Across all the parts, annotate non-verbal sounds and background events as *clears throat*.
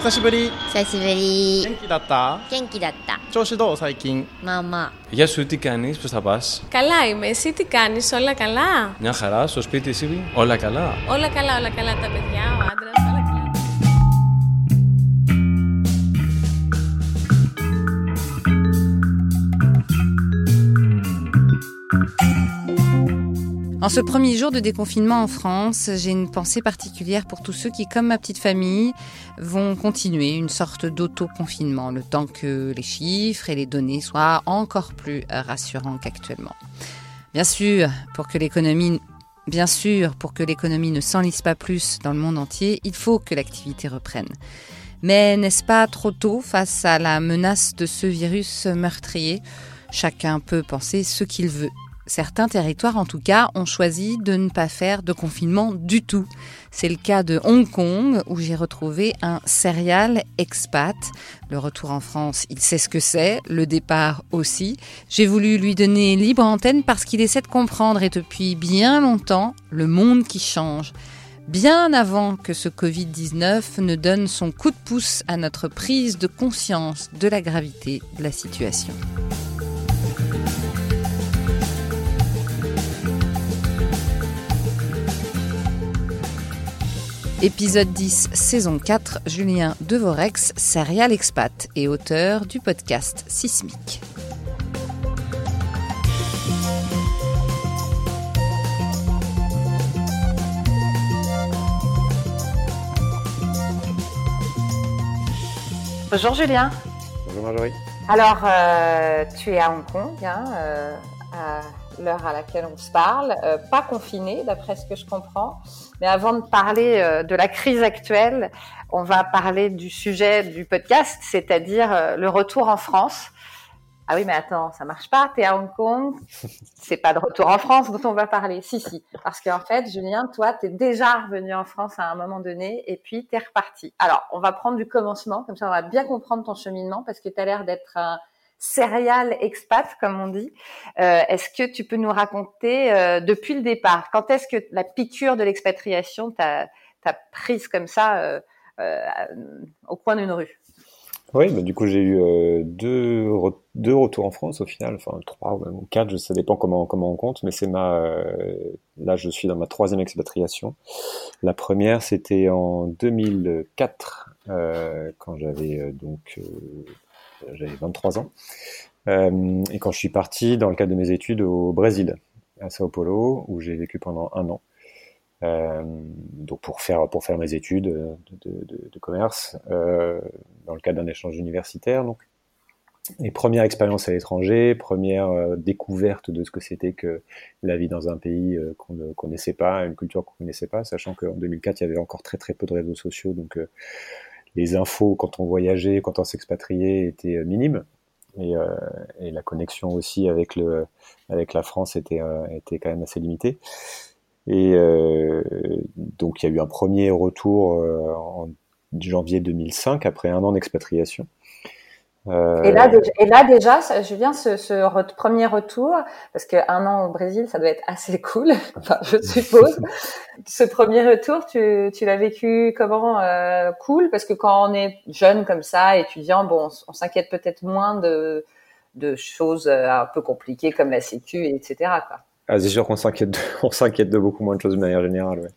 久しぶり久しぶり元気だった元気だった調子どう最近まあまあ Γεια σου, τι κάνεις, πώς θα πας Καλά είμαι, εσύ τι κάνεις, όλα καλά Μια χαρά, στο σπίτι εσύ, όλα καλά Όλα καλά, όλα καλά τα παιδιά, ο En ce premier jour de déconfinement en France, j'ai une pensée particulière pour tous ceux qui, comme ma petite famille, vont continuer une sorte d'auto-confinement, le temps que les chiffres et les données soient encore plus rassurants qu'actuellement. Bien sûr, pour que l'économie Bien sûr, pour que l'économie ne s'enlise pas plus dans le monde entier, il faut que l'activité reprenne. Mais n'est-ce pas trop tôt face à la menace de ce virus meurtrier? Chacun peut penser ce qu'il veut. Certains territoires, en tout cas, ont choisi de ne pas faire de confinement du tout. C'est le cas de Hong Kong, où j'ai retrouvé un serial expat. Le retour en France, il sait ce que c'est, le départ aussi. J'ai voulu lui donner libre antenne parce qu'il essaie de comprendre, et depuis bien longtemps, le monde qui change. Bien avant que ce Covid-19 ne donne son coup de pouce à notre prise de conscience de la gravité de la situation. Épisode 10, saison 4, Julien Devorex, serial expat et auteur du podcast Sismique. Bonjour Julien. Bonjour Marjorie. Alors, euh, tu es à Hong Kong, hein, euh, à l'heure à laquelle on se parle, euh, pas confiné d'après ce que je comprends. Mais avant de parler euh, de la crise actuelle, on va parler du sujet du podcast, c'est-à-dire euh, le retour en France. Ah oui, mais attends, ça marche pas. T'es à Hong Kong, *laughs* c'est pas de retour en France dont on va parler. Si, si, parce qu'en fait, Julien, toi, t'es déjà revenu en France à un moment donné, et puis t'es reparti. Alors, on va prendre du commencement, comme ça, on va bien comprendre ton cheminement, parce que t'as l'air d'être un serial expat, comme on dit. Euh, est-ce que tu peux nous raconter euh, depuis le départ, quand est-ce que la piqûre de l'expatriation t'a prise comme ça euh, au coin d'une rue? Oui, bah, du coup j'ai eu deux, deux retours en France au final, enfin trois ou même quatre, ça dépend comment comment on compte, mais c'est ma là je suis dans ma troisième expatriation. La première c'était en 2004 quand j'avais donc j'avais 23 ans. Euh, et quand je suis parti dans le cadre de mes études au Brésil, à Sao Paulo, où j'ai vécu pendant un an. Euh, donc pour faire pour faire mes études de, commerce euh, dans le cadre d'un échange universitaire donc et première expérience à l'étranger première découverte de ce que c'était que la vie dans un pays qu'on ne connaissait pas une culture qu'on ne connaissait pas sachant qu'en 2004 il y avait encore très très peu de réseaux sociaux donc les infos quand on voyageait, quand on s'expatriait étaient euh, minimes. Et, euh, et, la connexion aussi avec la France était euh, était quand même assez limitée. Et euh, donc il y a eu un premier retour en janvier 2005 après un an d'expatriation. Euh... Et, là, déjà, et là déjà, Julien, ce, ce re premier retour, parce qu'un an au Brésil, ça doit être assez *laughs* cool, enfin, je suppose. ce premier retour, tu, tu l'as vécu comment euh, Cool, parce que quand on est jeune comme ça, étudiant, bon, on, on s'inquiète peut-être moins de, de choses euh, un peu compliquées comme la sécu, etc. Quoi. Ah, c'est sûr qu'on s'inquiète, de, *laughs* on s'inquiète de beaucoup moins de choses de manière générale. Ouais.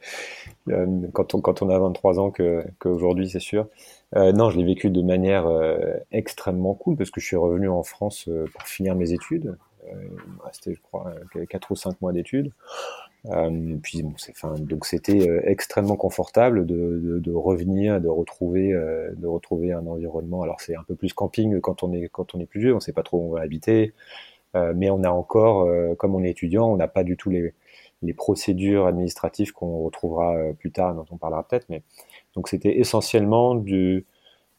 Euh, quand on quand on a 23 ans que qu'aujourd'hui, c'est sûr. Euh, non, je l'ai vécu de manière euh, extrêmement cool parce que je suis revenu en France euh, pour finir mes études. C'était, je crois, quatre ou cinq mois d'études. puis bon, enfin, donc c'était extrêmement confortable de, de, de, revenir, de retrouver, de retrouver un environnement. Alors c'est un peu plus camping quand on est quand on est plus vieux, on sait pas trop où on va habiter, mais on a encore, comme on est étudiant, on n'a pas du tout les les procédures administratives qu'on retrouvera plus tard, dont on parlera peut-être, mais donc c'était essentiellement du,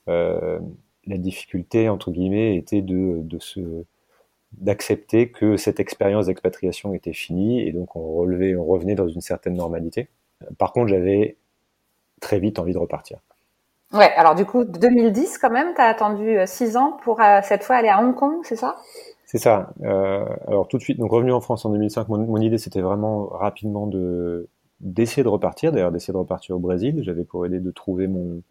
euh, la difficulté entre guillemets était de, de se d'accepter que cette expérience d'expatriation était finie et donc on relevait, on revenait dans une certaine normalité. Par contre, j'avais très vite envie de repartir. Ouais, alors du coup, 2010 quand même, tu as attendu 6 ans pour euh, cette fois aller à Hong Kong, c'est ça? C'est ça. Euh, alors tout de suite, donc revenu en France en 2005, mon, mon idée c'était vraiment rapidement de d'essayer de repartir, d'ailleurs d'essayer de repartir au Brésil. J'avais pour aider de trouver mon,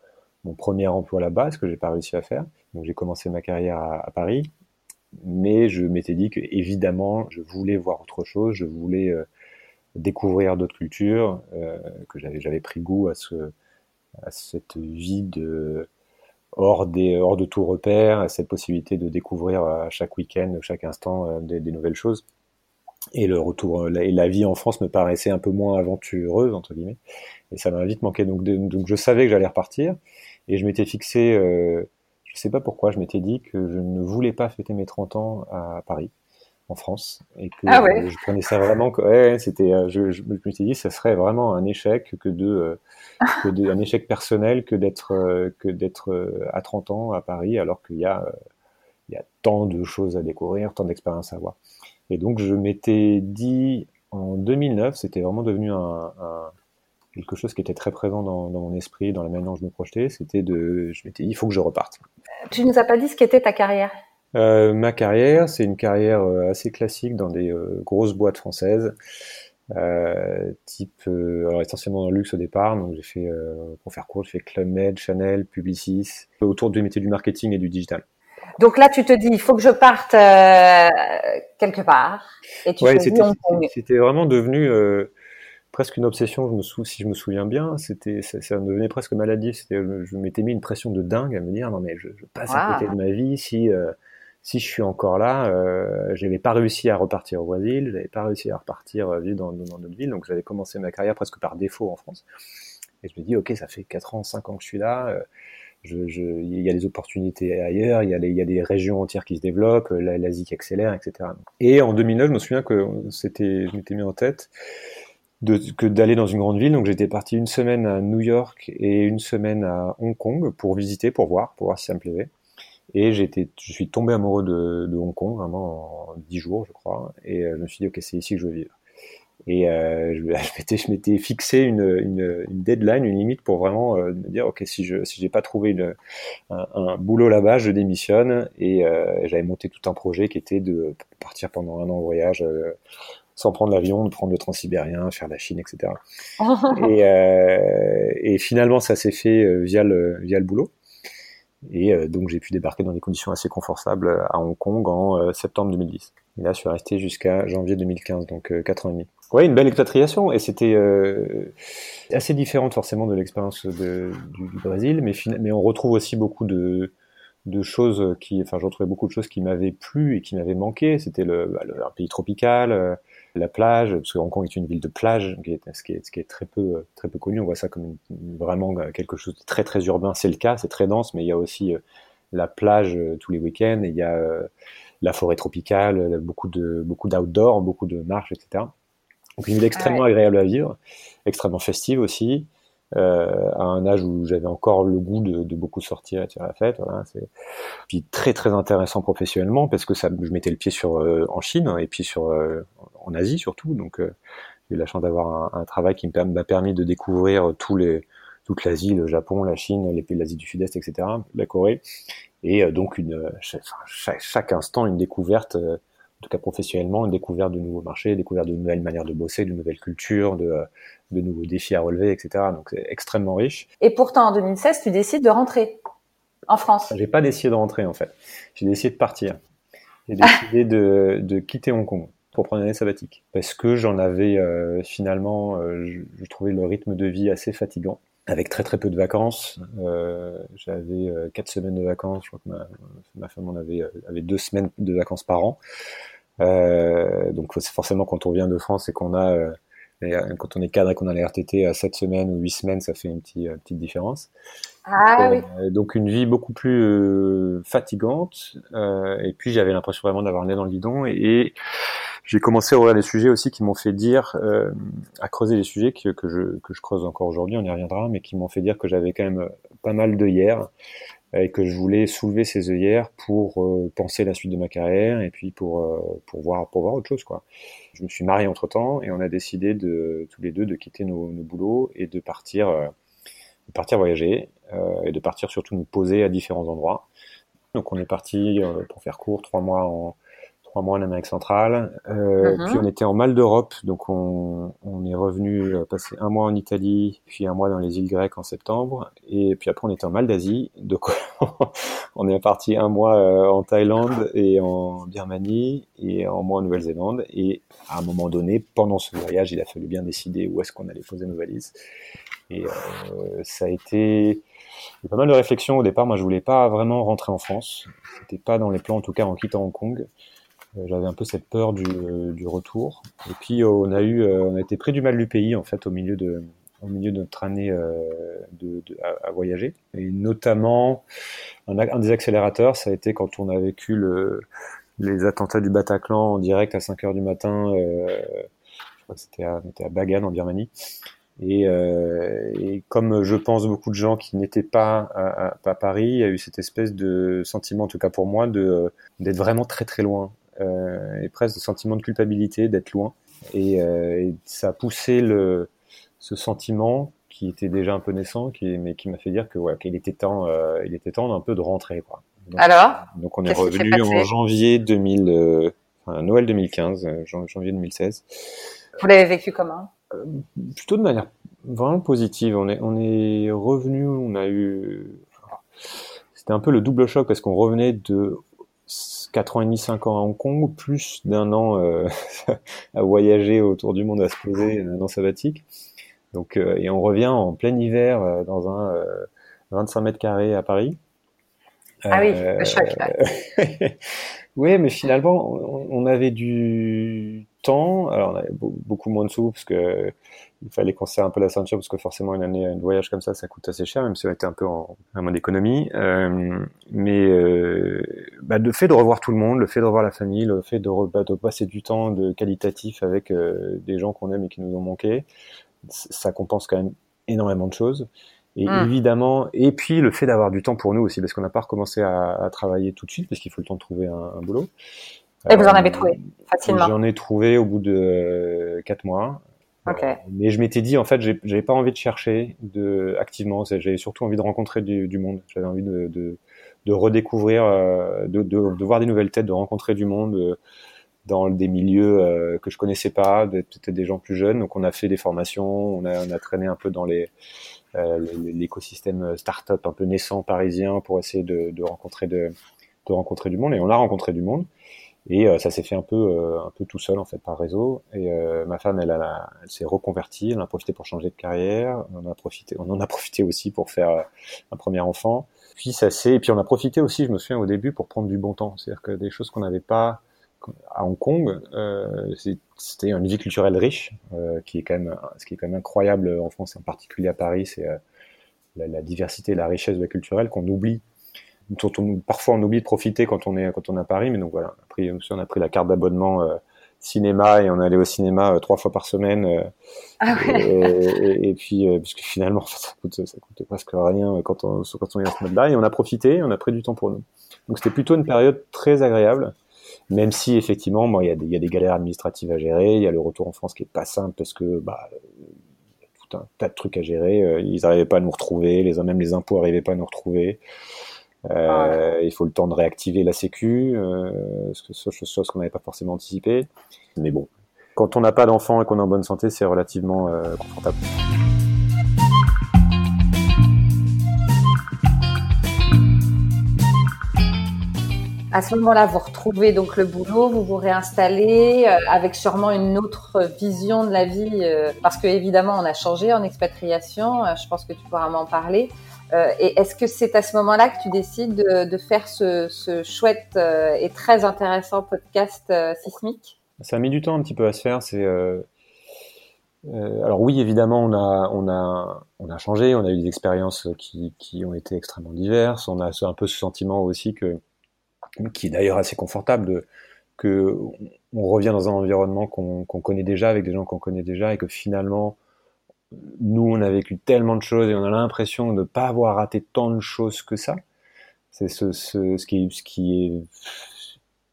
mon premier emploi là-bas, ce que j'ai pas réussi à faire. Donc j'ai commencé ma carrière à, Paris, mais je m'étais dit que évidemment je voulais voir autre chose, je voulais euh, découvrir d'autres cultures, euh, que j'avais j'avais pris goût à ce à cette vie de hors des hors de tout repère, cette possibilité de découvrir à chaque week-end, chaque instant euh, des, des, nouvelles choses. Et le retour et la vie en France me paraissait un peu moins aventureuse entre guillemets, et ça m'a vite manqué. Donc, donc je savais que j'allais repartir. Et je m'étais fixé, euh, je sais pas pourquoi, je m'étais dit que je ne voulais pas fêter mes 30 ans à Paris, en France, et que ah ouais. je prenais ça vraiment. Ouais, c'était, euh, je, je, me suis dit, ça serait vraiment un échec que de, euh, *laughs* que de un échec personnel que d'être euh, que d'être à 30 ans à Paris, alors qu'il y a il y a tant de choses à découvrir, tant d'expériences à voir. Et donc je m'étais dit en 2009, c'était vraiment devenu un, un quelque chose qui était très présent dans, dans, mon esprit, dans la manière dont je me projetais, c'était de, je m'étais dit, il faut que je reparte. Tu nous as pas dit ce qu'était ta carrière? euh, Ma carrière, c'est une carrière euh, assez classique dans des euh, grosses boîtes françaises, euh, type, euh, alors essentiellement dans le luxe au départ, donc j'ai fait, pour faire court, j'ai fait Club Med, Chanel, Publicis, autour du métier du marketing et du digital. Donc là, tu te dis, il faut que je parte quelque part, et tu ouais. C'était vraiment devenu presque une obsession, je me sou... si je me souviens bien, c'était ça, ça, devenait presque maladif. C'était, je m'étais mis une pression de dingue à me dire non mais je, je passe à côté de ma vie si euh, si je suis encore là. Euh, j'avais pas réussi à repartir au Brésil, j'avais pas réussi à repartir euh, vivre dans, dans notre ville, donc j'avais commencé ma carrière presque par défaut en France. Et je me dis ok, ça fait 4 ans, 5 ans que je suis là. Euh, je, je, il y a des opportunités ailleurs, il y a, des régions entières qui se développent, l'Asie qui accélère, etc. Et en 2009, je me souviens que c'était, je m'étais mis en tête que d'aller dans une grande ville. Donc j'étais parti une semaine à New York et une semaine à Hong Kong pour visiter, pour voir, pour voir si ça me plaisait. Et j'étais, je suis tombé amoureux de, de, Hong Kong vraiment en dix jours, je crois. Et euh, je me suis dit ok, c'est ici que je veux vivre. Et euh, *laughs* je, m'étais, je m'étais fixé une, une, une, deadline, une limite pour vraiment euh, me dire ok, si je si j'ai pas trouvé une, un, un, boulot là-bas, je démissionne. Et euh, j'avais monté tout un projet qui était de partir pendant un an en voyage euh, sans prendre l'avion, de prendre le transsibérien, faire la Chine, etc. *laughs* et, euh, et, finalement, ça s'est fait via le, via le boulot. Et euh, donc, j'ai pu débarquer dans des conditions assez confortables à Hong Kong en euh, septembre 2010. Et là, je suis resté jusqu'à janvier 2015, donc euh, quatre ans et demi. Ouais, une belle expatriation, et c'était assez différente forcément de l'expérience du, du, Brésil, mais, mais on retrouve aussi beaucoup de, de choses qui, enfin, je retrouvais beaucoup de choses qui m'avaient plu et qui m'avaient manqué. C'était le, bah, le, un pays tropical, la plage, parce que Hong Kong est une ville de plage, qui est, ce, qui est, ce qui est très peu très peu connu. On voit ça comme une, vraiment quelque chose de très très urbain. C'est le cas, c'est très dense, mais il y a aussi euh, la plage euh, tous les week-ends. Il y a euh, la forêt tropicale, beaucoup de beaucoup d'outdoor, beaucoup de marches, etc. Donc une ville extrêmement ouais. agréable à vivre, extrêmement festive aussi euh, à un âge où j'avais encore le goût de, de, beaucoup sortir et de faire la fête. Voilà, c'est puis très très intéressant professionnellement parce que ça, je mettais le pied sur euh, en Chine et puis sur euh, en Asie surtout. Donc euh, j'ai eu la chance d'avoir un, un, travail qui m'a permis de découvrir tous les toute l'Asie, le Japon, la Chine, les pays de l'Asie du Sud-Est, etc., la Corée, et donc une chaque, chaque, instant une découverte tout cas professionnellement, une découverte de nouveaux marchés, une découverte de nouvelles manières de bosser, de nouvelles cultures, de, de nouveaux défis à relever, etc. Donc c'est extrêmement riche. Et pourtant, en 2016, tu décides de rentrer en France? J'ai pas décidé de rentrer en fait. J'ai décidé de partir. J'ai décidé de, de, quitter Hong Kong pour prendre une année sabbatique parce que j'en avais euh, finalement, euh, je, je, trouvais le rythme de vie assez fatigant avec très très peu de vacances. Euh, j'avais quatre semaines de vacances. Je crois que ma, ma femme en avait, avait deux semaines de vacances par an. Donc forcément quand on vient de France et qu'on a quand on est cadre et qu'on a les RTT à 7 semaines ou 8 semaines, ça fait une petite, une petite différence. Ah, oui. Donc une vie beaucoup plus fatigante. Et puis j'avais l'impression vraiment d'avoir le nez dans le guidon. Et, et j'ai commencé à ouvrir des sujets aussi qui m'ont fait dire, à creuser les sujets que, que, je, que je creuse encore aujourd'hui, on y reviendra, mais qui m'ont fait dire que j'avais quand même pas mal d'œillères et que je voulais soulever ces œillères pour euh, penser la suite de ma carrière et puis pour euh, pour voir pour voir autre chose quoi. Je me suis marié entre temps et on a décidé de tous les deux de quitter nos, nos boulots et de partir euh, de partir voyager et de partir surtout nous poser à différents endroits. Donc on est parti pour faire court trois mois en trois mois en Amérique centrale. Euh, Mhm. Puis on était en Mal d'Europe, donc on, on est revenu euh, passer un mois en Italie, puis un mois dans les îles grecques en septembre, et puis après on était en Mal d'Asie, donc *laughs* on est parti un mois euh, en Thaïlande et en Birmanie et un mois en Nouvelle-Zélande. Et à un moment donné, pendant ce voyage, il a fallu bien décider où est-ce qu'on allait poser nos valises. Et euh, ça a été il y a pas mal de réflexions au départ. Moi, je voulais pas vraiment rentrer en France. C'était pas dans les plans, en tout cas, en quittant Hong Kong. Euh, J'avais un peu cette peur du, euh, du retour. Et puis, euh, on a eu, on a été pris du mal du pays, en fait, au milieu de, au milieu de notre année de, de- à, à voyager. Et notamment, un, un des accélérateurs, ça a été quand on a vécu le, les attentats du Bataclan en direct à 5 heures du matin. euh, je crois que c'était à, on était à Bagan, en Birmanie. Et, euh, et comme je pense beaucoup de gens qui n'étaient pas à, à- à Paris, il y a eu cette espèce de sentiment, en tout cas pour moi, de d'être vraiment très très loin, et presque de sentiment de culpabilité d'être loin. Et, euh, et ça a poussé le, ce sentiment qui était déjà un peu naissant, qui, mais qui m'a fait dire que ouais, qu'il était temps, euh, il était temps un peu de rentrer. Quoi. Donc, Alors, donc on est revenu en janvier 2000, euh, enfin, Noël 2015, euh, jan- janvier 2016 vous l'avez vécu comment? Plutôt de manière vraiment positive. On est, on est revenu, on a eu, c'était un peu le double choc parce qu'on revenait de 4 ans et demi, 5 ans à Hong Kong, plus d'un an euh, *laughs* à voyager autour du monde, à se poser, un an sabbatique. Donc, euh, et on revient en plein hiver euh, dans un euh, 25 mètres carrés à Paris. Ah oui, Euh, le choc, là. *laughs* oui, mais finalement, on, on avait du temps. Alors, on avait beau- beaucoup moins de sous parce que il fallait qu'on serre un peu la ceinture parce que forcément, une année, un voyage comme ça, ça coûte assez cher, même si on était un peu en, en mode économie. Euh, mais euh, bah, le fait de revoir tout le monde, le fait de revoir la famille, le fait de, re- bah, de passer du temps de qualitatif avec euh, des gens qu'on aime et qui nous ont manqué, ça compense quand même énormément de choses. Et Mm. évidemment, et puis le fait d'avoir du temps pour nous aussi, parce qu'on n'a pas recommencé à, à travailler tout de suite, parce qu'il faut le temps de trouver un, un boulot. Et vous en Euh, avez trouvé facilement. J'en ai trouvé au bout de euh, quatre mois. Ok. Euh, mais je m'étais dit, en fait, j'avais pas envie de chercher de, activement. J'avais surtout envie de rencontrer du, du monde. J'avais envie de, de, de redécouvrir, euh, de, de, de voir des nouvelles têtes, de rencontrer du monde euh, dans des milieux euh, que je connaissais pas, peut-être des gens plus jeunes. Donc, on a fait des formations, on a, on a traîné un peu dans les euh, l'écosystème start-up un peu naissant parisien pour essayer de, de rencontrer de, de rencontrer du monde. Et on a rencontré du monde. Et euh, ça s'est fait un peu, euh, un peu tout seul en fait par réseau. Et euh, ma femme, elle, elle, elle s'est reconvertie, elle a profité pour changer de carrière. On en a profité, on en a *laughs* profité aussi pour faire un premier enfant. Puis ça s'est, et puis on a profité aussi, je me souviens au début, pour prendre du bon temps. C'est-à-dire que des choses qu'on n'avait pas à Hong Kong, euh, c'était une vie culturelle riche, euh, qui est quand même, ce qui est quand même incroyable en France, en particulier à Paris, c'est euh, la, la diversité, et la richesse de la culturelle qu'on oublie dont on, parfois on oublie de profiter quand on est quand on est à Paris mais donc voilà. On a pris, on a pris la carte d'abonnement euh, cinéma et on allait au cinéma euh, trois fois par semaine euh, Ah ouais. et, et- et puis puisque finalement en *laughs* fait, ça coûte ça coûte presque rien quand on quand on est à ce mode-là et on a profité on a pris du temps pour nous. Donc c'était plutôt une période très agréable même si effectivement il y a des y a des galères administratives à gérer il y a le retour en France qui est pas simple parce que bah il y a tout un tas de trucs à gérer ils n'arrivaient pas à nous retrouver les même les impôts n'arrivaient pas à nous retrouver euh, il faut le temps de réactiver la sécu, euh, ce que- chose, chose qu'on n'avait pas forcément anticipé. Mais bon, quand on n'a pas d'enfant et qu'on est en bonne santé, c'est relativement euh, confortable. À ce moment-là, vous retrouvez donc le boulot, vous vous réinstallez euh, avec sûrement une autre vision de la vie, euh, parce que évidemment, on a changé en expatriation. euh, je pense que tu pourras m'en parler. Euh, et est-ce que c'est à ce moment-là que tu décides de, faire ce, chouette euh, et très intéressant podcast euh, sismique? Ça a mis du temps un petit peu à se faire. C'est alors oui, évidemment, on a on a on a changé, on a eu des expériences qui ont été extrêmement diverses. On a un peu ce sentiment aussi que qui est d'ailleurs assez confortable de que on revient dans un environnement qu'on connaît déjà avec des gens qu'on connaît déjà et que finalement nous on a vécu tellement de choses et on a l'impression de ne pas avoir raté tant de choses que ça. C'est ce, qui est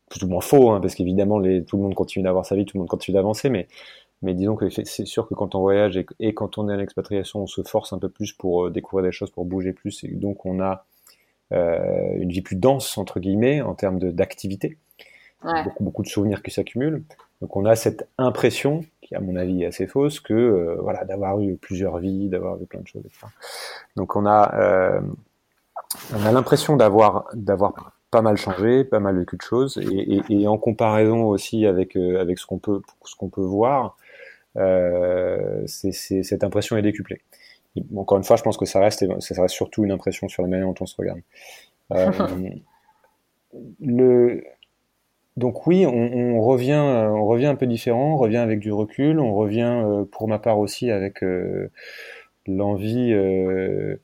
plus ou moins faux hein, parce qu'évidemment tout le monde continue d'avoir sa vie, tout le monde continue d'avancer, mais disons que c'est sûr que quand on voyage et, quand on est à l'expatriation, on se force un peu plus pour euh, découvrir des choses, pour bouger plus, et donc on a euh, une vie plus dense entre guillemets en termes de- beaucoup, beaucoup de souvenirs qui s'accumulent. Donc on a cette impression, qui à mon avis est assez fausse, que euh, voilà, d'avoir eu plusieurs vies, d'avoir eu plein de choses, etc. Donc on a, euh, on a l'impression d'avoir, d'avoir pas mal changé, pas mal vécu de choses, et, et, et en comparaison aussi avec euh, avec ce qu'on peut ce qu'on peut voir, c'est, cette impression est décuplée. encore une fois, je pense que ça reste ça reste surtout une impression sur la manière dont on se regarde. *laughs* Le donc oui, on, on, revient, on revient un peu différent, on revient avec du recul, on revient euh, pour ma part aussi avec euh, l'envie, euh,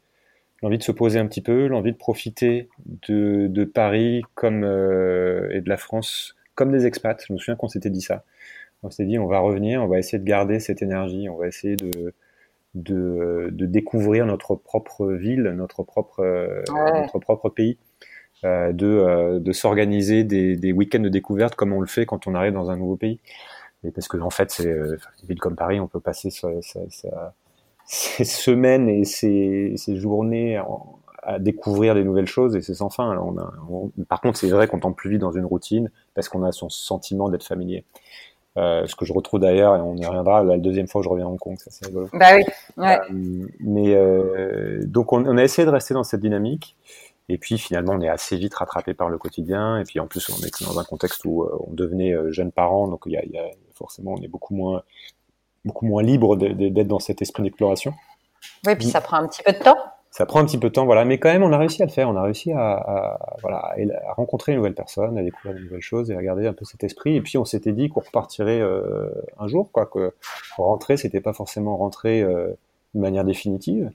l'envie de se poser un petit peu, l'envie de profiter de, de Paris comme et de la France comme des expats. Je me souviens qu'on s'était dit ça. On s'est dit on va revenir, on va essayer de garder cette énergie, on va essayer de de, de découvrir notre propre ville, notre propre notre propre pays euh, de, euh, de s'organiser des, des week-ends de découverte comme on le fait quand on arrive dans un nouveau pays. Et parce que en fait, c'est euh, une ville comme Paris, on peut passer ses *laughs* semaines et ses, journées à découvrir des nouvelles choses et c'est sans fin. on a, par contre, c'est vrai qu'on tombe plus vite dans une routine parce qu'on a son sentiment d'être familier. Euh, ce que je retrouve d'ailleurs, et on y reviendra la deuxième fois que je reviens à Hong Kong, ça c'est rigolo. Bah oui. Ouais. Euh, mais euh, donc on, on, a essayé de rester dans cette dynamique. Et puis finalement, on est assez vite rattrapé par le quotidien. Et puis en plus, on est dans un contexte où euh, on devenait euh, jeunes parents, donc il y a, il y a, forcément, on est beaucoup moins, beaucoup moins libre d'être dans cet esprit d'exploration. Oui, puis ça prend un petit peu de temps. Ça prend un petit peu de temps, voilà. Mais quand même, on a réussi à le faire. On a réussi à, à voilà, à rencontrer une nouvelle personne, à découvrir de nouvelles choses et à garder un peu cet esprit. Et puis on s'était dit qu'on repartirait euh, un jour, quoi. Que rentrer, c'était pas forcément rentrer euh, de manière définitive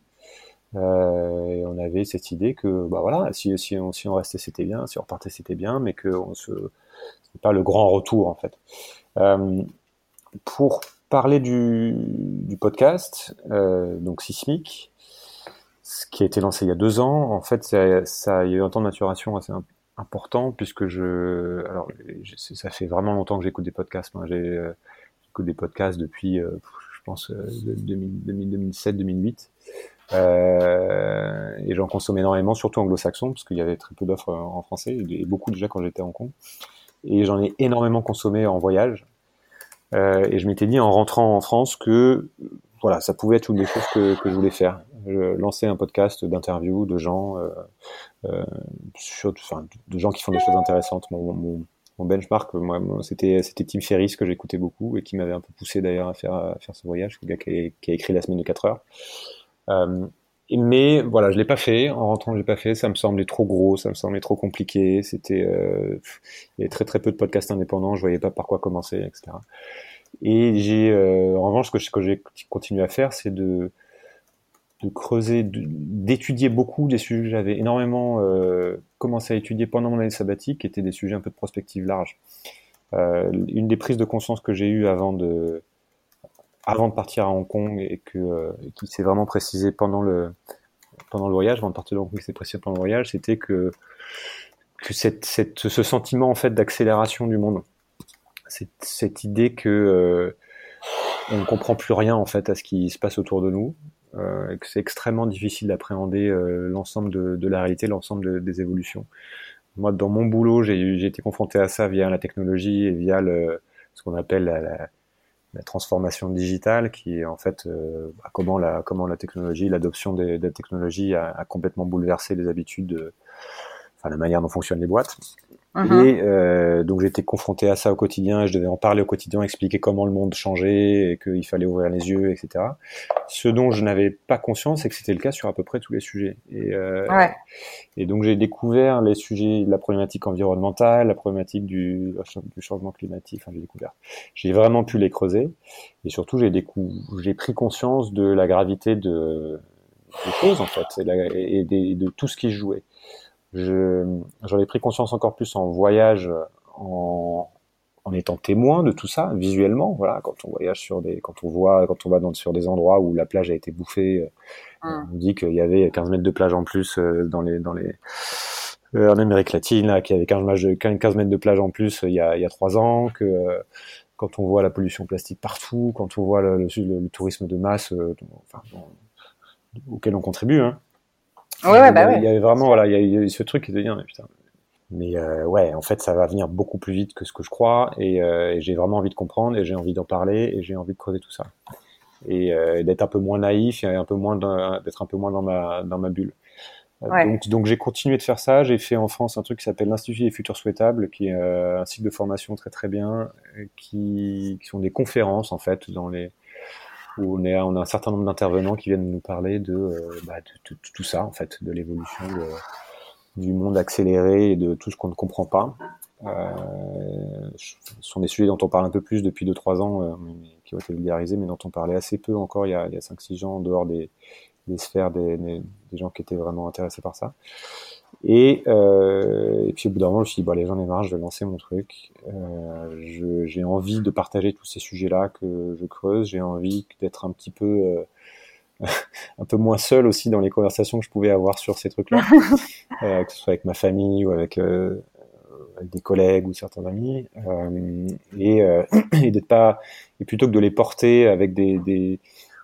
euh, et on avait cette idée que, bah voilà, si, si, on, si on restait c'était bien, si on repartait c'était bien, mais que se, pas le grand retour en fait. Euh, pour parler du, du podcast, euh, donc Sismic, ce qui a été lancé il y a deux ans, en fait, ça, ça a eu un temps de maturation assez important puisque je, alors, ça fait vraiment longtemps que j'écoute des podcasts. Moi, euh, j'écoute des podcasts depuis, euh, je pense, 2007-2008. Euh, et j'en consomme énormément, surtout anglo-saxon, parce qu'il y avait très peu d'offres en français, et beaucoup déjà quand j'étais en Hong Et j'en ai énormément consommé en voyage. Euh, et je m'étais dit en rentrant en France que voilà, ça pouvait être une des choses que, je voulais faire. Je lancer un podcast d'interviews de gens, euh, euh, sur, enfin, de gens qui font des choses intéressantes. Mon, benchmark, moi, c'était c'était Tim Ferriss que j'écoutais beaucoup et qui m'avait un peu poussé d'ailleurs à faire à faire ce voyage, le gars qui a, qui a écrit la semaine de 4 heures. Euh, mais voilà, je l'ai pas fait. En rentrant, je l'ai pas fait. Ça me semblait trop gros, ça me semblait trop compliqué. C'était, euh, il y avait très très peu de podcasts indépendants. Je voyais pas par quoi commencer, etc. Et j'ai, euh, en revanche, ce que, j'ai continué à faire, c'est de, de creuser, d'étudier beaucoup des sujets que j'avais énormément euh, commencé à étudier pendant mon année sabbatique, qui étaient des sujets un peu de prospective large. Euh, une des prises de conscience que j'ai eues avant de avant de partir à Hong Kong et que euh, qui s'est vraiment précisé pendant le pendant le voyage, avant de partir de Hong Kong, précisé pendant le voyage, c'était que que cette, cette, ce sentiment en fait d'accélération du monde, cette, cette idée que euh, on ne comprend plus rien en fait à ce qui se passe autour de nous, euh, et que c'est extrêmement difficile d'appréhender l'ensemble de, de, la réalité, l'ensemble des évolutions. Moi, dans mon boulot, j'ai été confronté à ça via la technologie et via le, ce qu'on appelle la la transformation digitale qui est en fait euh, bah, comment la comment la technologie l'adoption des, technologies a, a, complètement bouleversé les habitudes enfin la manière dont fonctionnent les boîtes Uh-huh. Et euh, donc j'étais confronté à ça au quotidien, et je devais en parler au quotidien, expliquer comment le monde changeait et qu'il fallait ouvrir les yeux, etc. Ce dont je n'avais pas conscience, c'est que c'était le cas sur à peu près tous les sujets. Et, euh, ouais. et donc j'ai découvert les sujets, la problématique environnementale, la problématique du, du changement climatique. Enfin, j'ai découvert. J'ai vraiment pu les creuser, et surtout j'ai j'ai pris conscience de la gravité de des choses en fait, et, la, et, de, de tout ce qui se jouait j'en ai pris conscience encore plus en voyage, en, en étant témoin de tout ça visuellement. Voilà, quand on voyage sur des, quand on voit, quand on va dans, sur des endroits où la plage a été bouffée, mmh. on dit qu'il y avait 15 mètres de plage en plus euh, dans les, dans les, euh, en Amérique latine, là, qu'il y avait 15, 15 mètres de plage en plus euh, il y a, il y a 3 ans, que quand on voit la pollution plastique partout, quand on voit le, le, le tourisme de masse, enfin, auquel on contribue, hein, Ouais, ouais, bah ouais. Il y avait vraiment, voilà, il y a eu ce truc de dire, putain, Mais euh, ouais, en fait, ça va venir beaucoup plus vite que ce que je crois, et, euh, et j'ai vraiment envie de comprendre, et j'ai envie d'en parler, et j'ai envie de creuser tout ça, et euh, d'être un peu moins naïf, et un peu moins d'être un peu moins dans ma dans ma bulle. Ouais. Donc, donc j'ai continué de faire ça. J'ai fait en France un truc qui s'appelle l'Institut des futurs souhaitables, qui est un cycle de formation très très bien, qui, qui sont des conférences en fait dans les où on, a un certain nombre d'intervenants qui viennent nous parler de, euh, bah, tout ça en fait, de l'évolution du monde accéléré et de tout ce qu'on ne comprend pas. Euh, ce sont des sujets dont on parle un peu plus depuis 2-3 ans, euh, qui ont été vulgarisés, mais dont on parlait assez peu encore il y a, a 5-6 ans en dehors des, sphères des gens qui étaient vraiment intéressés par ça. Et, euh, et puis au bout d'un moment, je me suis dit, bon, les gens en ai marre, je vais lancer mon truc. Euh, je- j'ai envie de partager tous ces sujets-là que je creuse. J'ai envie d'être un petit peu, euh, *laughs* un peu moins seul aussi dans les conversations que je pouvais avoir sur ces trucs-là, *laughs* euh, que ce soit avec ma famille ou avec, euh, avec des collègues ou certains amis, euh, et, euh, *clears throat* et d'être pas, et plutôt que de les porter avec des, des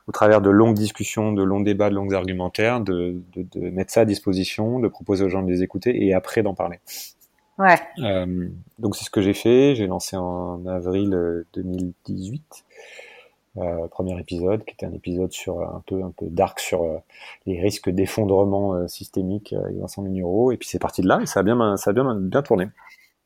au travers de longues discussions, de longs débats, de longs argumentaires, de, de, de mettre ça à disposition, de proposer aux gens de les écouter et après d'en parler. Ouais. Euh, donc c'est ce que j'ai fait. J'ai lancé en avril euh, 2018, euh, premier épisode, qui était un épisode sur euh, un peu un peu dark sur euh, les risques d'effondrement euh, systémique euh, avec Vincent Mignereau. Et puis c'est parti de là et ça a bien ça a bien bien tourné.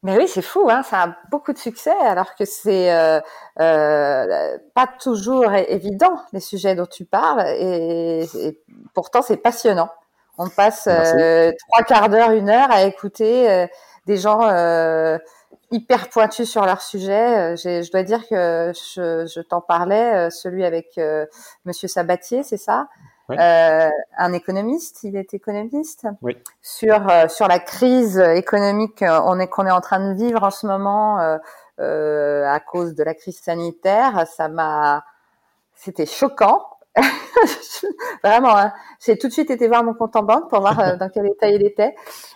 Mais oui, c'est fou, hein, ça a beaucoup de succès, alors que c'est euh, euh, pas toujours évident les sujets dont tu parles, et, et pourtant c'est passionnant. On passe euh, trois quarts d'heure, une heure à écouter euh, des gens euh, hyper pointus sur leur sujet. Je dois dire que je, je t'en parlais, celui avec Monsieur Sabatier, c'est ça? Oui. Euh, Un économiste, il est économiste Oui. sur euh, sur la crise économique euh, on est qu'on est en train de vivre en ce moment euh, euh, à cause de la crise sanitaire. Ça m'a, c'était choquant. *laughs* Vraiment, hein. j'ai tout de suite été voir mon compte en banque pour voir dans quel état il était,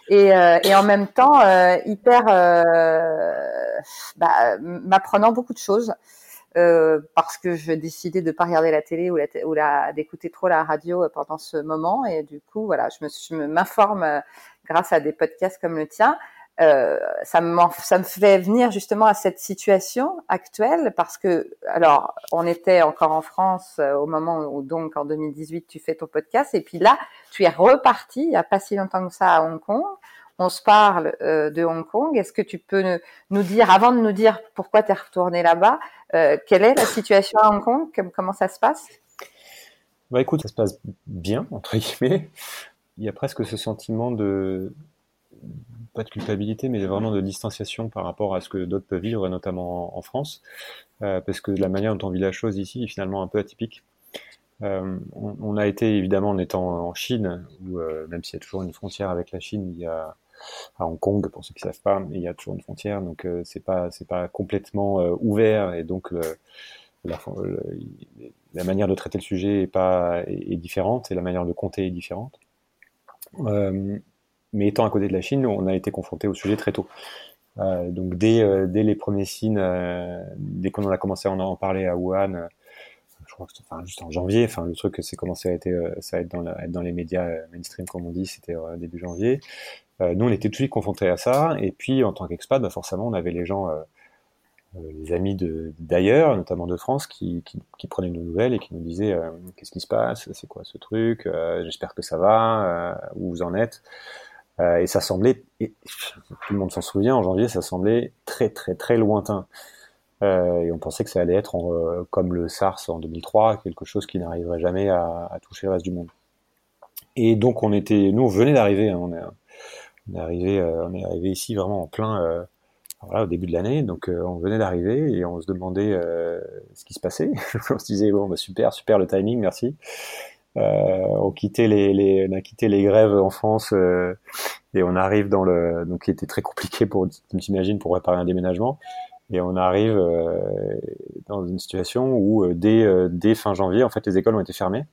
et, euh, et en même temps euh, hyper, euh, bah, m'apprenant beaucoup de choses. Euh, parce que je décidais de pas regarder la télé ou, la ou la, d'écouter trop la radio euh, pendant ce moment. Et du coup voilà je me m'informe euh, grâce à des podcasts comme le tien. Euh, ça me ça me fait venir justement à cette situation actuelle parce que alors on était encore en France au moment où donc en 2018 tu fais ton podcast. Et puis là tu es reparti il y a pas si longtemps que ça à Hong Kong on se parle euh, de Hong Kong. Est-ce que tu peux nous dire, avant de nous dire pourquoi tu es retourné là-bas, euh, quelle est la situation à Hong Kong? Comme- Comment ça se passe? Bah écoute, ça se passe bien entre guillemets. Il y a presque ce sentiment de pas de culpabilité, mais vraiment de distanciation par rapport à ce que d'autres peuvent vivre, notamment en, France, euh, parce que la manière dont on vit la chose ici est finalement un peu atypique. On, a été évidemment en étant en Chine, où même s'il y a toujours une frontière avec la Chine, il y a à Hong Kong pour ceux qui savent pas, il y a toujours une frontière, donc euh, c'est pas c'est pas complètement euh, ouvert et donc la, manière de traiter le sujet est pas est, différente et la manière de compter est différente. Euh, mais étant à côté de la Chine, on a été confronté au sujet très tôt. Euh, donc dès, dès les premiers signes, dès qu'on a commencé à en, parler à Wuhan, je crois que enfin, juste en janvier, enfin le truc c'est commencé à être, ça dans, les médias mainstream comme on dit, c'était début janvier. Euh, nous on était tout de suite confrontés à ça, et puis en tant qu'expat, bah, forcément on avait les gens, euh, euh, les amis d'ailleurs, notamment de France, qui, prenaient nos nouvelles et qui nous disaient qu'est-ce qui se passe, c'est quoi ce truc, j'espère que ça va, où vous en êtes? Et ça semblait, tout le monde s'en souvient, en janvier, ça semblait très très très lointain. Et on pensait que ça allait être comme le SARS en 2003, quelque chose qui n'arriverait jamais à, toucher le reste du monde. Et donc on était, nous on venait d'arriver, hein, est, on est arrivé, euh, on est arrivé ici vraiment en plein, euh, voilà, au début de l'année, donc euh, on venait d'arriver et on se demandait ce qui se passait. *laughs* on se disait bon bah super, super le timing, merci. Euh, on quittait les, les, on a quitté les grèves en France euh, et on arrive dans le, donc qui était très compliqué pour, tu t'imagines, pour réparer un déménagement. Et on arrive euh, dans une situation où dès, dès fin janvier, en fait, les écoles ont été fermées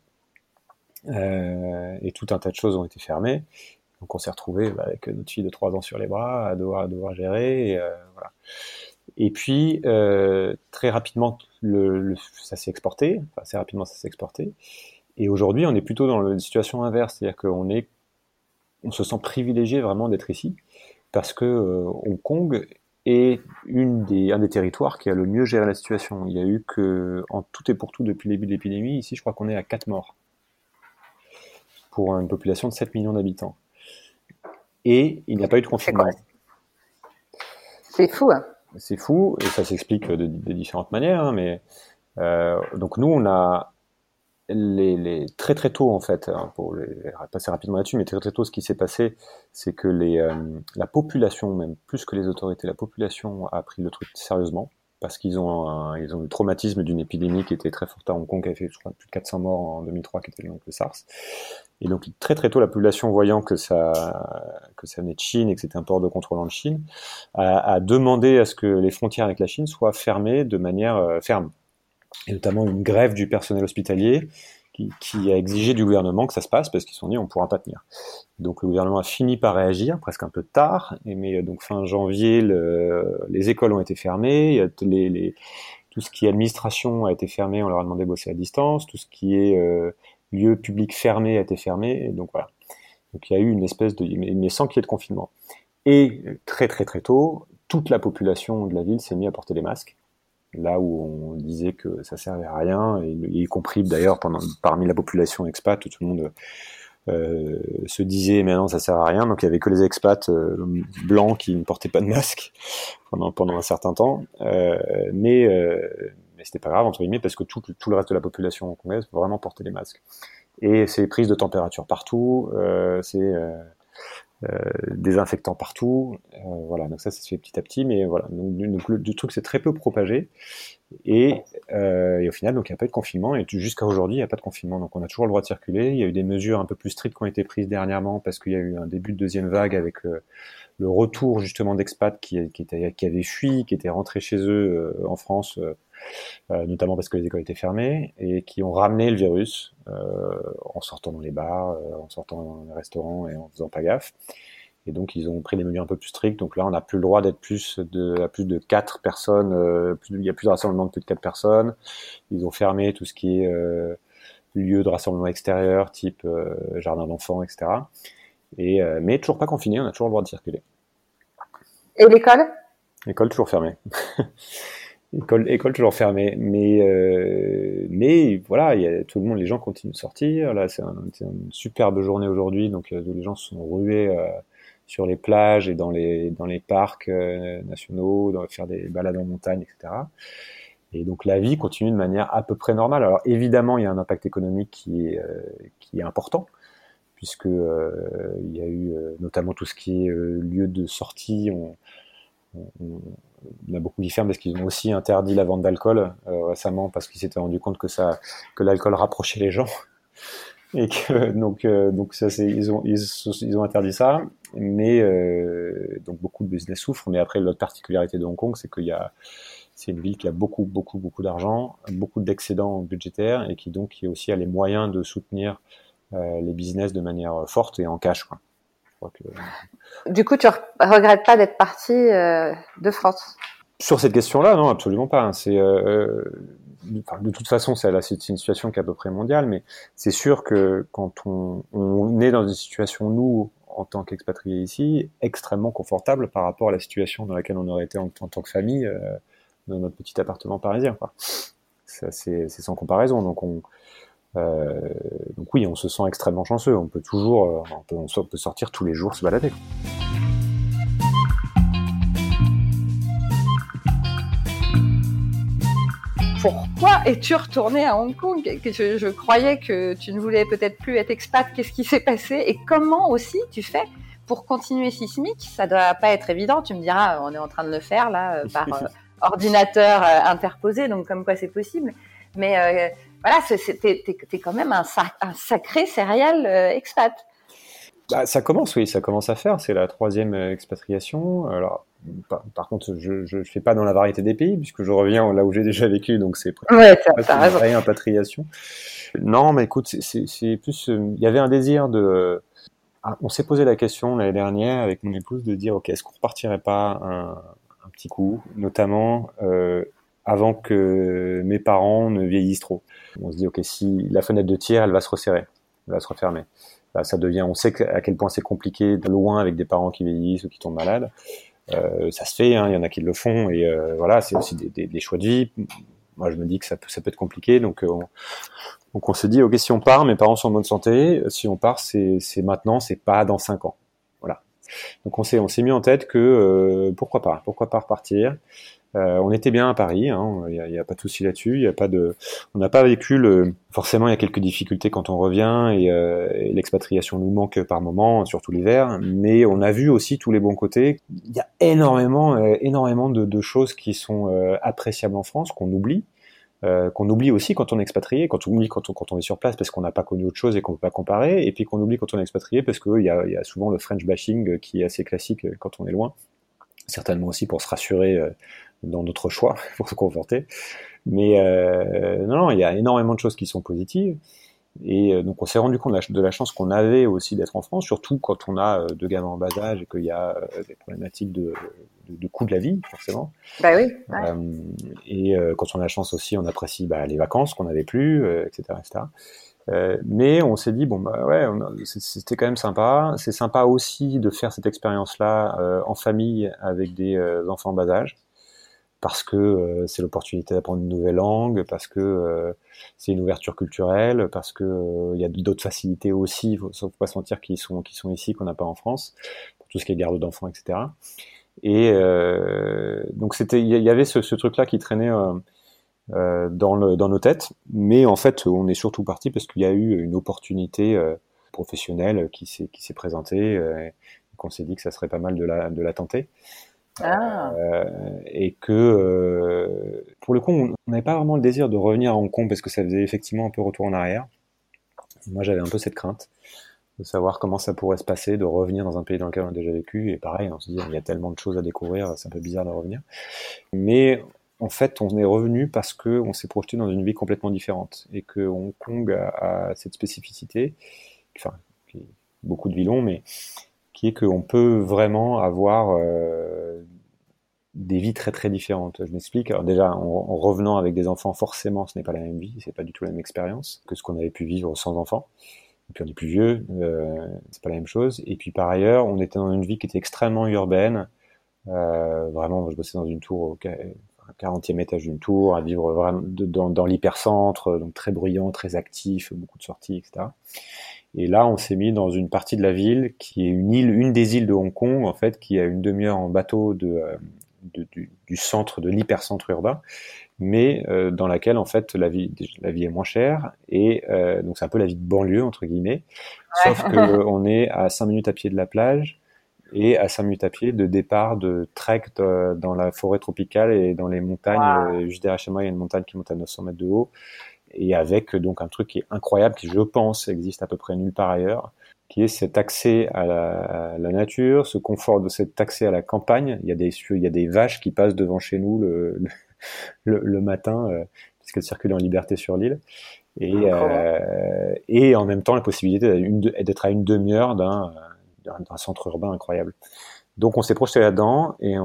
et tout un tas de choses ont été fermées. Donc on s'est retrouvé bah, avec notre fille de 3 ans sur les bras à devoir, gérer. Et, euh, puis euh, très rapidement, ça s'est exporté. Assez rapidement, ça s'est exporté. Et aujourd'hui, on est plutôt dans une situation inverse, c'est-à-dire qu'on est, on se sent privilégié vraiment d'être ici. parce que Hong Kong est un des territoires qui a le mieux géré la situation. Il y a eu que, en tout et pour tout, depuis le début de l'épidémie, ici, je crois qu'on est à 4 morts pour une population de 7 millions d'habitants. Et il n'y a pas eu de confinement. C'est fou, hein. C'est fou, et ça s'explique de, différentes manières, hein, mais euh, donc nous, on a les, les, très très tôt en fait, hein, pour les, passer rapidement là-dessus, mais très très tôt, ce qui s'est passé, c'est que les, euh, la population, même plus que les autorités, la population a pris le truc sérieusement parce qu'ils ont ont le traumatisme d'une épidémie qui était très forte à Hong Kong, qui avait fait plus de 400 morts en 2003, qui était donc le SARS. Et donc très très tôt, la population, voyant que ça venait de Chine et que c'était un port de contrôle en Chine, a, a, demandé à ce que les frontières avec la Chine soient fermées de manière euh, ferme, et notamment une grève du personnel hospitalier qui, a exigé du gouvernement que ça se passe parce qu'ils se sont dit on pourra pas tenir. Donc le gouvernement a fini par réagir, presque un peu tard, et mais donc fin janvier, le, les écoles ont été fermées, les, les, tout ce qui est administration a été fermé, on leur a demandé de bosser à distance, tout ce qui est euh, lieu public fermé a été fermé, et donc voilà. Donc il y a eu une espèce de, mais sans qu'il y ait de confinement. Et très très très tôt, toute la population de la ville s'est mise à porter des masques là où on disait que ça servait à rien, y compris d'ailleurs parmi la population expat, tout le monde euh, se disait mais non ça sert à rien, donc il y avait que les expats euh, blancs qui ne portaient pas de masque pendant un certain temps, euh, mais euh, mais c'était pas grave entre guillemets parce que tout, le reste de la population hongkongaise vraiment portait des masques. Et c'est prises de température partout, euh, c'est euh, désinfectants partout. Euh, voilà, donc ça, ça se fait petit à petit, mais voilà. Donc, le, truc, c'est très peu propagé. Et, euh, et, au final, donc il n'y a pas de confinement. Et jusqu'à aujourd'hui, il n'y a pas de confinement. Donc on a toujours le droit de circuler. Il y a eu des mesures un peu plus strictes qui ont été prises dernièrement parce qu'il y a eu un début de deuxième vague avec le retour justement d'expats qui, avaient fui, qui étaient rentrés chez eux en France notamment parce que les écoles étaient fermées, et qui ont ramené le virus euh, en sortant dans les bars, euh, en sortant dans les restaurants et en faisant pas gaffe. Et donc ils ont pris des mesures un peu plus strictes. Donc là, on n'a plus le droit d'être plus de à plus de quatre personnes. plus il y a plus de rassemblement de plus de quatre personnes. Ils ont fermé tout ce qui est euh, lieu de rassemblement extérieur, type jardin d'enfants, etc. Et mais toujours pas confiné. On a toujours le droit de circuler. Et l'école? L'école toujours fermée. *laughs* École, école toujours fermée, mais euh, mais voilà, il y a, tout le monde, les gens continuent de sortir. Là, c'est un, une superbe journée aujourd'hui, donc euh, les gens se sont rués euh, sur les plages et dans les dans les parcs euh, nationaux, faire des balades en montagne, etc. Et donc la vie continue de manière à peu près normale. Alors évidemment, il y a un impact économique qui est qui est important puisque il y a eu notamment tout ce qui est lieu de sortie. On, on a beaucoup qui ferment parce qu'ils ont aussi interdit la vente d'alcool euh, récemment parce qu'ils s'étaient rendu compte que ça, que l'alcool rapprochait les gens. *laughs* Et que donc euh, donc ça c'est ils ont ils, ont interdit ça. Mais euh, donc beaucoup de business souffrent. Mais après l'autre particularité de Hong Kong c'est qu'il y a c'est une ville qui a beaucoup beaucoup beaucoup d'argent beaucoup d'excédents budgétaires et qui donc qui aussi a les moyens de soutenir les business de manière forte et en cash quoi. Du coup, tu regrettes pas d'être parti euh, de France? Sur cette question-là, non, absolument pas. Hein. C'est euh, de toute façon, c'est une situation qui est à peu près mondiale, mais c'est sûr que quand on, on, est dans une situation, nous, en tant qu'expatriés ici, extrêmement confortable par rapport à la situation dans laquelle on aurait été en, tant que famille euh, dans notre petit appartement parisien. C'est sans comparaison. Donc on, euh, donc oui, on se sent extrêmement chanceux. On peut toujours, euh, on peut, on peut sortir tous les jours se balader. Pourquoi es-tu retourné à Hong Kong? Je, je, croyais que tu ne voulais peut-être plus être expat. Qu'est-ce qui s'est passé? Et comment aussi tu fais pour continuer sismique? Ça doit pas être évident. Tu me diras, on est en train de le faire là euh, par *laughs* ordinateur interposé, donc comme quoi c'est possible. Mais voilà, t'es es, quand même un, un sacré céréal euh, expat. Bah, ça commence, oui, ça commence à faire. C'est la troisième euh, expatriation. Alors, par, contre, je ne fais pas dans la variété des pays, puisque je reviens là où j'ai déjà vécu, donc c'est ouais, une impatriation. Non, mais écoute, c'est plus... Euh, il y avait un désir de... Ah, on s'est posé la question l'année dernière avec mon épouse de dire, ok, est-ce qu'on repartirait pas un, un, petit coup, notamment euh, avant que mes parents ne vieillissent trop? On se dit, ok, si la fenêtre de tir, elle va se resserrer, elle va se refermer. Là, ça devient, on sait à quel point c'est compliqué de loin avec des parents qui vieillissent ou qui tombent malades. Euh, ça se fait, hein, il y en a qui le font, et euh, voilà, c'est aussi des, choix de vie. Moi, je me dis que ça peut, être compliqué, donc on, donc on se dit, ok, si on part, mes parents sont en bonne santé, si on part, c'est maintenant, c'est pas dans cinq ans. Voilà. Donc on s'est mis en tête que pourquoi pas, pourquoi pas repartir. Euh, on était bien à Paris, hein, il n'y a, a, pas de souci là-dessus. Y a pas de, on n'a pas vécu le. Forcément, il y a quelques difficultés quand on revient et, euh, l'expatriation nous manque par moment, surtout l'hiver. Mais on a vu aussi tous les bons côtés. Il y a énormément, euh, énormément de, de, choses qui sont euh, appréciables en France qu'on oublie. Euh, qu'on oublie aussi quand on est expatrié, quand on oublie quand on, quand on est sur place parce qu'on n'a pas connu autre chose et qu'on ne peut pas comparer, et puis qu'on oublie quand on est expatrié parce qu'il y y a souvent le French bashing qui est assez classique quand on est loin certainement aussi pour se rassurer dans notre choix *laughs* pour se conforter. Mais euh, non, non, il y a énormément de choses qui sont positives. Et euh, donc on s'est rendu compte de la, chance qu'on avait aussi d'être en France, surtout quand on a euh, deux gamins en bas âge et qu'il y a des problématiques de, de, de, coût de la vie, forcément. Bah oui. Ouais. Euh, et quand on a la chance aussi, on apprécie bah, les vacances qu'on n'avait plus, etc., etc. Mais on s'est dit bon bah ouais, c'était quand même sympa. C'est sympa aussi de faire cette expérience-là en famille avec des enfants en bas âge parce que euh, c'est l'opportunité d'apprendre une nouvelle langue, parce que euh, c'est une ouverture culturelle, parce que il euh, y a d'autres facilités aussi, il faut, pas se mentir, qui sont qui sont ici qu'on n'a pas en France, pour tout ce qui est garde d'enfants, etc. Et donc c'était, il y avait ce, ce truc-là qui traînait dans, le, dans nos têtes, mais en fait on est surtout parti parce qu'il y a eu une opportunité professionnelle qui s'est présentée, et qu'on s'est dit que ça serait pas mal de la de la tenter. Ah. Euh, et que euh, pour le coup, on n'avait pas vraiment le désir de revenir à Hong Kong parce que ça faisait effectivement un peu retour en arrière. Moi, j'avais un peu cette crainte de savoir comment ça pourrait se passer, de revenir dans un pays dans lequel on a déjà vécu. Et pareil, on se dit, il y a tellement de choses à découvrir, c'est un peu bizarre de revenir. Mais en fait, on est revenu parce que on s'est projeté dans une vie complètement différente et que Hong Kong a, a cette spécificité, enfin, beaucoup de villes ont, mais qui est qu'on peut vraiment avoir euh, des vies très très différentes. Je m'explique. Alors déjà, en, en, revenant avec des enfants, forcément, ce n'est pas la même vie, c'est pas du tout la même expérience que ce qu'on avait pu vivre sans enfants. Et puis on est plus vieux, euh, c'est pas la même chose. Et puis par ailleurs, on était dans une vie qui était extrêmement urbaine. Euh, vraiment, je bossais dans une tour au 40e étage d'une tour, à vivre vraiment dans, dans l'hypercentre, donc très bruyant, très actif, beaucoup de sorties, etc. Et là, on s'est mis dans une partie de la ville qui est une île, une des îles de Hong Kong, en fait, qui a une demi-heure en bateau de, euh, de du, du, centre, de l'hypercentre urbain, mais euh, dans laquelle, en fait, la vie, la vie est moins chère. Et euh, donc, c'est un peu la vie de banlieue, entre guillemets. Sauf que *laughs* on est à 5 minutes à pied de la plage et à 5 minutes à pied de départ de trek de, dans la forêt tropicale et dans les montagnes. Wow. Euh, juste derrière chez moi, il y a une montagne qui monte à 900 mètres de haut et avec donc un truc qui est incroyable, qui je pense existe à peu près nulle part ailleurs, qui est cet accès à la, à la nature, ce confort de cet accès à la campagne. Il y a des il y a des vaches qui passent devant chez nous le le, *laughs* le matin euh, puisqu'elles circulent en liberté sur l'île. Et, euh, et en même temps la possibilité d'être à une demi-heure d'un centre urbain incroyable. Donc on s'est projeté là-dedans et,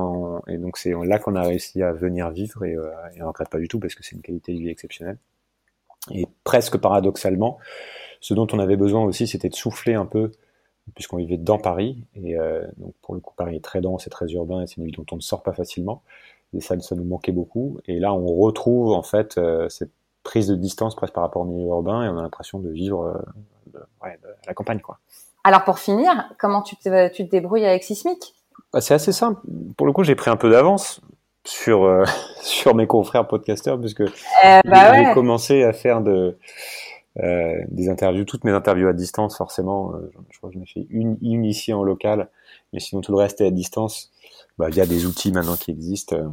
et donc c'est là qu'on a réussi à venir vivre et, euh, et on regrette pas du tout parce que c'est une qualité de vie exceptionnelle. Et presque paradoxalement, ce dont on avait besoin aussi, c'était de souffler un peu, puisqu'on vivait dans Paris. Et euh, donc pour le coup, Paris est très dense, c'est très urbain, et c'est une ville dont on ne sort pas facilement. Et ça, ça nous manquait beaucoup. Et là, on retrouve en fait euh, cette prise de distance presque par rapport au milieu urbain, et on a l'impression de vivre euh, de, ouais, de la campagne, quoi. Alors pour finir, comment tu te, tu te débrouilles avec Sismic? Bah, C'est assez simple. Pour le coup, j'ai pris un peu d'avance sur euh, *laughs* sur mes confrères podcasteurs puisque euh, bah j'ai ouais. commencé à faire de euh, des interviews, toutes mes interviews à distance forcément. Euh, je crois que j'en ai fait une, une ici en local, mais sinon tout le reste est à distance. Bah, il y a des outils maintenant qui existent euh,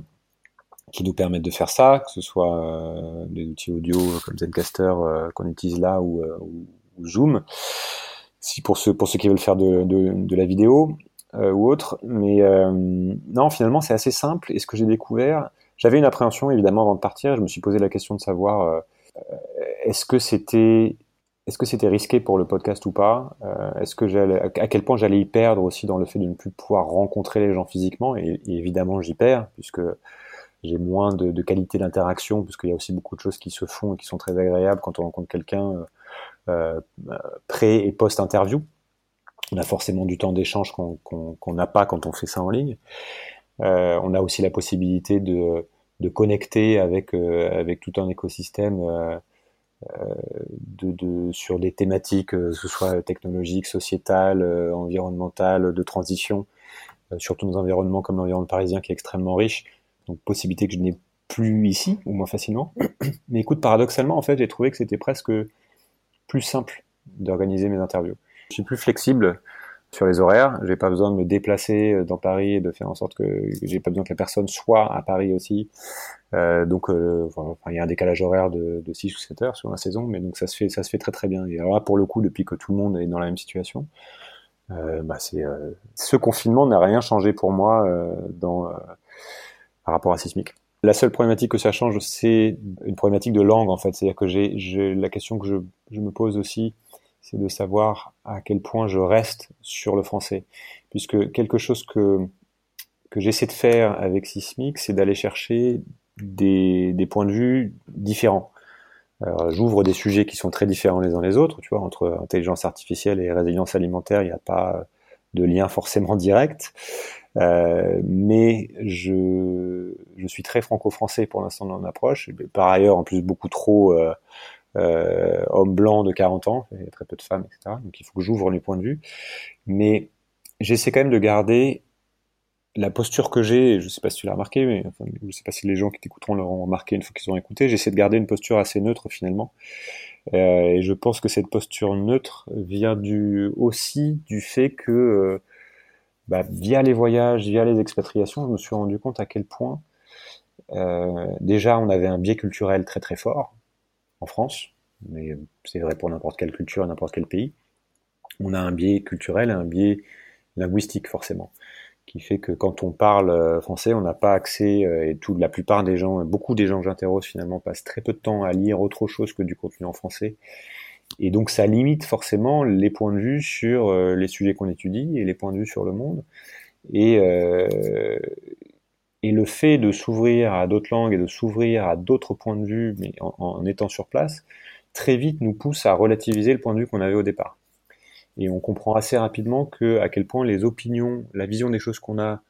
qui nous permettent de faire ça, que ce soit des outils audio comme Zencaster qu'on utilise là ou, ou, Zoom. Si pour ceux pour ceux qui veulent faire de, de, de la vidéo, euh, ou autre. Mais euh, non, finalement, c'est assez simple. Et ce que j'ai découvert, j'avais une appréhension évidemment avant de partir. Je me suis posé la question de savoir euh, est-ce que c'était est-ce que c'était risqué pour le podcast ou pas? Est-ce que j'allais à quel point j'allais y perdre aussi dans le fait de ne plus pouvoir rencontrer les gens physiquement? Et, évidemment j'y perds puisque j'ai moins de, qualité d'interaction puisqu'il y a aussi beaucoup de choses qui se font et qui sont très agréables quand on rencontre quelqu'un pré et post interview. On a forcément du temps d'échange qu'on n'a pas quand on fait ça en ligne. on a aussi la possibilité de, de connecter avec avec tout un écosystème de, de, sur des thématiques, que ce soit technologiques, sociétales, environnementales, de transition, surtout dans un environnement comme l'environnement parisien qui est extrêmement riche. Donc possibilité que je n'ai plus ici, ou moins facilement. *coughs* Mais écoute, paradoxalement, en fait, j'ai trouvé que c'était presque plus simple d'organiser mes interviews. Je suis plus flexible sur les horaires. J'ai pas besoin de me déplacer dans Paris et de faire en sorte que j'ai pas besoin que la personne soit à Paris aussi. Euh, donc, euh, il y a un décalage horaire de, de 6 ou 7 heures sur la saison, mais donc ça se fait, ça se fait très très bien. Et alors là, pour le coup, depuis que tout le monde est dans la même situation, euh, bah c'est euh, ce confinement n'a rien changé pour moi euh, dans par rapport à Sismic. La seule problématique que ça change, c'est une problématique de langue en fait. C'est-à-dire que j'ai la question que je, je me pose aussi, c'est de savoir à quel point je reste sur le français, puisque quelque chose que que j'essaie de faire avec Sismic, c'est d'aller chercher des, des, points de vue différents. J'ouvre des sujets qui sont très différents les uns les autres, tu vois, entre intelligence artificielle et résilience alimentaire, il n'y a pas de lien forcément direct. Euh, mais je, je suis très franco-français pour l'instant dans mon approche. Par ailleurs, en plus, beaucoup trop euh, euh, homme blanc de 40 ans, il y a très peu de femmes, etc. Donc il faut que j'ouvre les points de vue. Mais j'essaie quand même de garder la posture que j'ai, je sais pas si tu l'as remarqué, mais je sais pas si les gens qui t'écouteront l'auront remarqué une fois qu'ils ont écouté, j'essaie de garder une posture assez neutre finalement. Euh, et je pense que cette posture neutre vient du, aussi du fait que euh, bah, via les voyages, via les expatriations, je me suis rendu compte à quel point déjà on avait un biais culturel très très fort en France, mais c'est vrai pour n'importe quelle culture, n'importe quel pays. On a un biais culturel un biais linguistique forcément, qui fait que quand on parle euh, français, on n'a pas accès, euh, et tout, la plupart des gens, beaucoup des gens que j'interroge finalement passent très peu de temps à lire autre chose que du contenu en français. Et donc ça limite forcément les points de vue sur euh, les sujets qu'on étudie et les points de vue sur le monde. Et, euh, et le fait de s'ouvrir à d'autres langues et de s'ouvrir à d'autres points de vue, mais en, en, étant sur place, très vite nous pousse à relativiser le point de vue qu'on avait au départ. Et on comprend assez rapidement que à quel point les opinions, la vision des choses qu'on a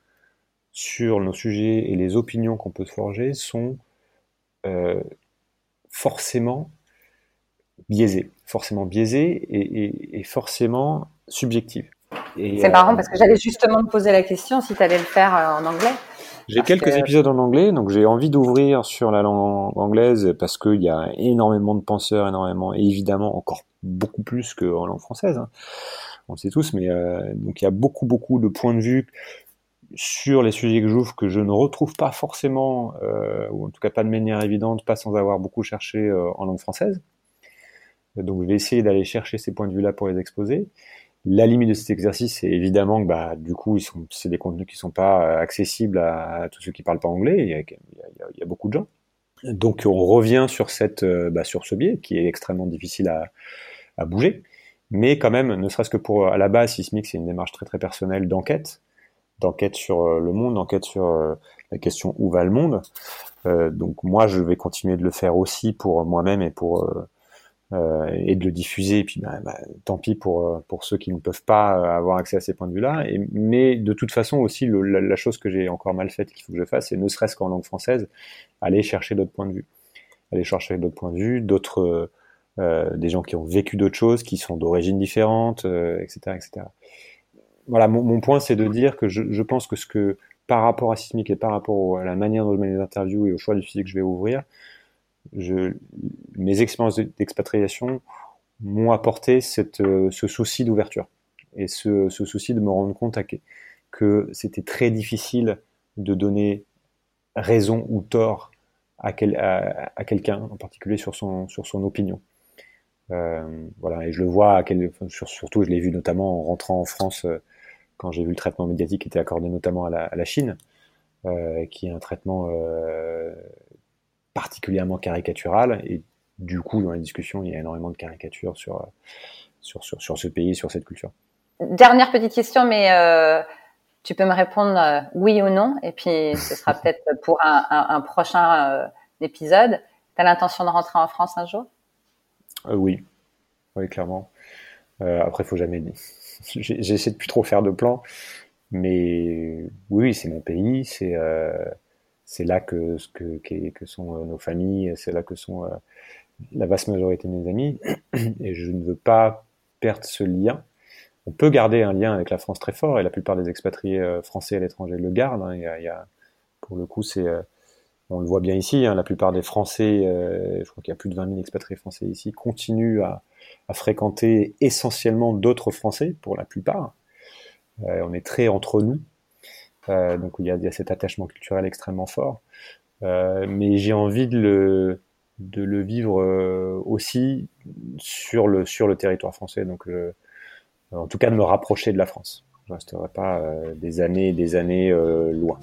sur nos sujets et les opinions qu'on peut forger sont euh, forcément biaisée, forcément biaisée et, et, et forcément subjective. C'est euh, marrant parce que j'allais justement te poser la question si tu allais le faire euh, en anglais. J'ai quelques que... épisodes en anglais, donc j'ai envie d'ouvrir sur la langue anglaise parce qu'il y a énormément de penseurs, énormément, et évidemment encore beaucoup plus qu'en langue française. Hein. On le sait tous, mais euh, donc il y a beaucoup beaucoup de points de vue sur les sujets que j'ouvre que je ne retrouve pas forcément, euh, ou en tout cas pas de manière évidente, pas sans avoir beaucoup cherché euh, en langue française. Donc je vais essayer d'aller chercher ces points de vue-là pour les exposer. La limite de cet exercice, c'est évidemment que bah, du coup, c'est des contenus qui sont pas euh, accessibles à, tous ceux qui parlent pas anglais. Il y, a, y y a, beaucoup de gens. Donc on revient sur cette, euh, bah, sur ce biais qui est extrêmement difficile à, à bouger. Mais quand même, ne serait-ce que pour à la base, Sismic, c'est une démarche très très personnelle d'enquête, d'enquête sur euh, le monde, d'enquête sur la question où va le monde. Euh, donc moi, je vais continuer de le faire aussi pour moi-même et pour euh, et de le diffuser. Et puis, bah, bah, tant pis pour euh, pour ceux qui ne peuvent pas euh, avoir accès à ces points de vue-là. Mais de toute façon aussi, la, chose que j'ai encore mal faite qu'il faut que je fasse, c'est ne serait-ce qu'en langue française, aller chercher d'autres points de vue, aller chercher d'autres points de vue, d'autres euh, des gens qui ont vécu d'autres choses, qui sont d'origines différentes, euh, etc., etc. Voilà, mon, point, c'est de dire que je, pense que ce que par rapport à Sismic et par rapport à la manière dont je mets les interviews et au choix du sujet que je vais ouvrir, je, mes expériences d'expatriation m'ont apporté cette, euh, ce souci d'ouverture et ce, ce, souci de me rendre compte que, c'était très difficile de donner raison ou tort à, quel, à, quelqu'un, en particulier sur son, sur son opinion. Euh, voilà, et je le vois, à quel, sur, surtout je l'ai vu notamment en rentrant en France euh, quand j'ai vu le traitement médiatique qui était accordé notamment à la, à la Chine, euh, qui est un traitement euh, particulièrement caricatural et du coup dans les discussions il y a énormément de caricatures sur sur, sur, sur ce pays, sur cette culture. Dernière petite question, mais euh, tu peux me répondre euh, oui ou non, et puis ce sera *laughs* peut-être pour un, un, un prochain euh, épisode. Tu as l'intention de rentrer en France un jour? Oui. oui, clairement. Après, faut jamais. *laughs* J'essaie de plus trop faire de plans, mais oui, c'est mon pays, c'est c'est là que, que, que, sont euh, nos familles, c'est là que sont euh, la vaste majorité de mes amis, *clears throat* et je ne veux pas perdre ce lien. On peut garder un lien avec la France très fort, et la plupart des expatriés euh, français à l'étranger le gardent. Hein. Il, y a, y a, pour le coup, c'est on le voit bien ici, hein, la plupart des Français, je crois qu'il y a plus de 20 000 expatriés français ici, continuent à, à fréquenter essentiellement d'autres Français, pour la plupart. On est très entre nous, euh, donc il y, a, il y, a, cet attachement culturel extrêmement fort. Euh, mais j'ai envie de le, de le vivre euh, aussi sur le, sur le territoire français, donc en tout cas de me rapprocher de la France. Je ne resterai pas des années et des années loin.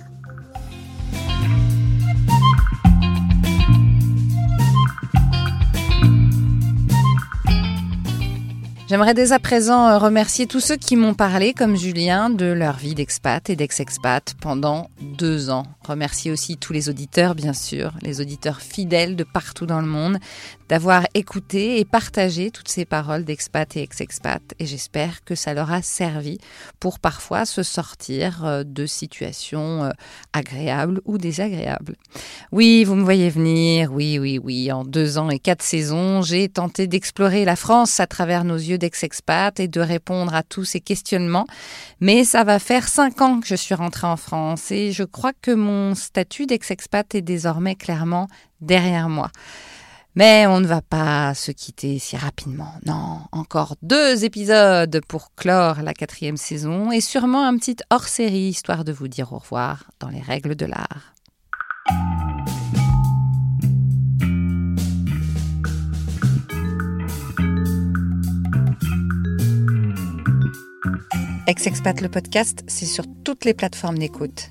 J'aimerais dès à présent euh, remercier tous ceux qui m'ont parlé, comme Julien, de leur vie d'expat et d'ex-expat pendant deux ans. Remercier aussi tous les auditeurs, bien sûr, les auditeurs fidèles de partout dans le monde, d'avoir écouté et partagé toutes ces paroles d'expat et ex-expat. Et j'espère que ça leur a servi pour parfois se sortir euh, de situations euh, agréables ou désagréables. Oui, vous me voyez venir. Oui, oui, oui. En deux ans et quatre saisons, j'ai tenté d'explorer la France à travers nos yeux d'ex-expat et de répondre à tous ces questionnements. Mais ça va faire cinq ans que je suis rentrée en France et je crois que mon statut d'ex-expat est désormais clairement derrière moi. Mais on ne va pas se quitter si rapidement. Non, encore deux épisodes pour clore la quatrième saison et sûrement un petit hors-série histoire de vous dire au revoir dans les règles de l'art. Ex-Expat le podcast, c'est sur toutes les plateformes d'écoute.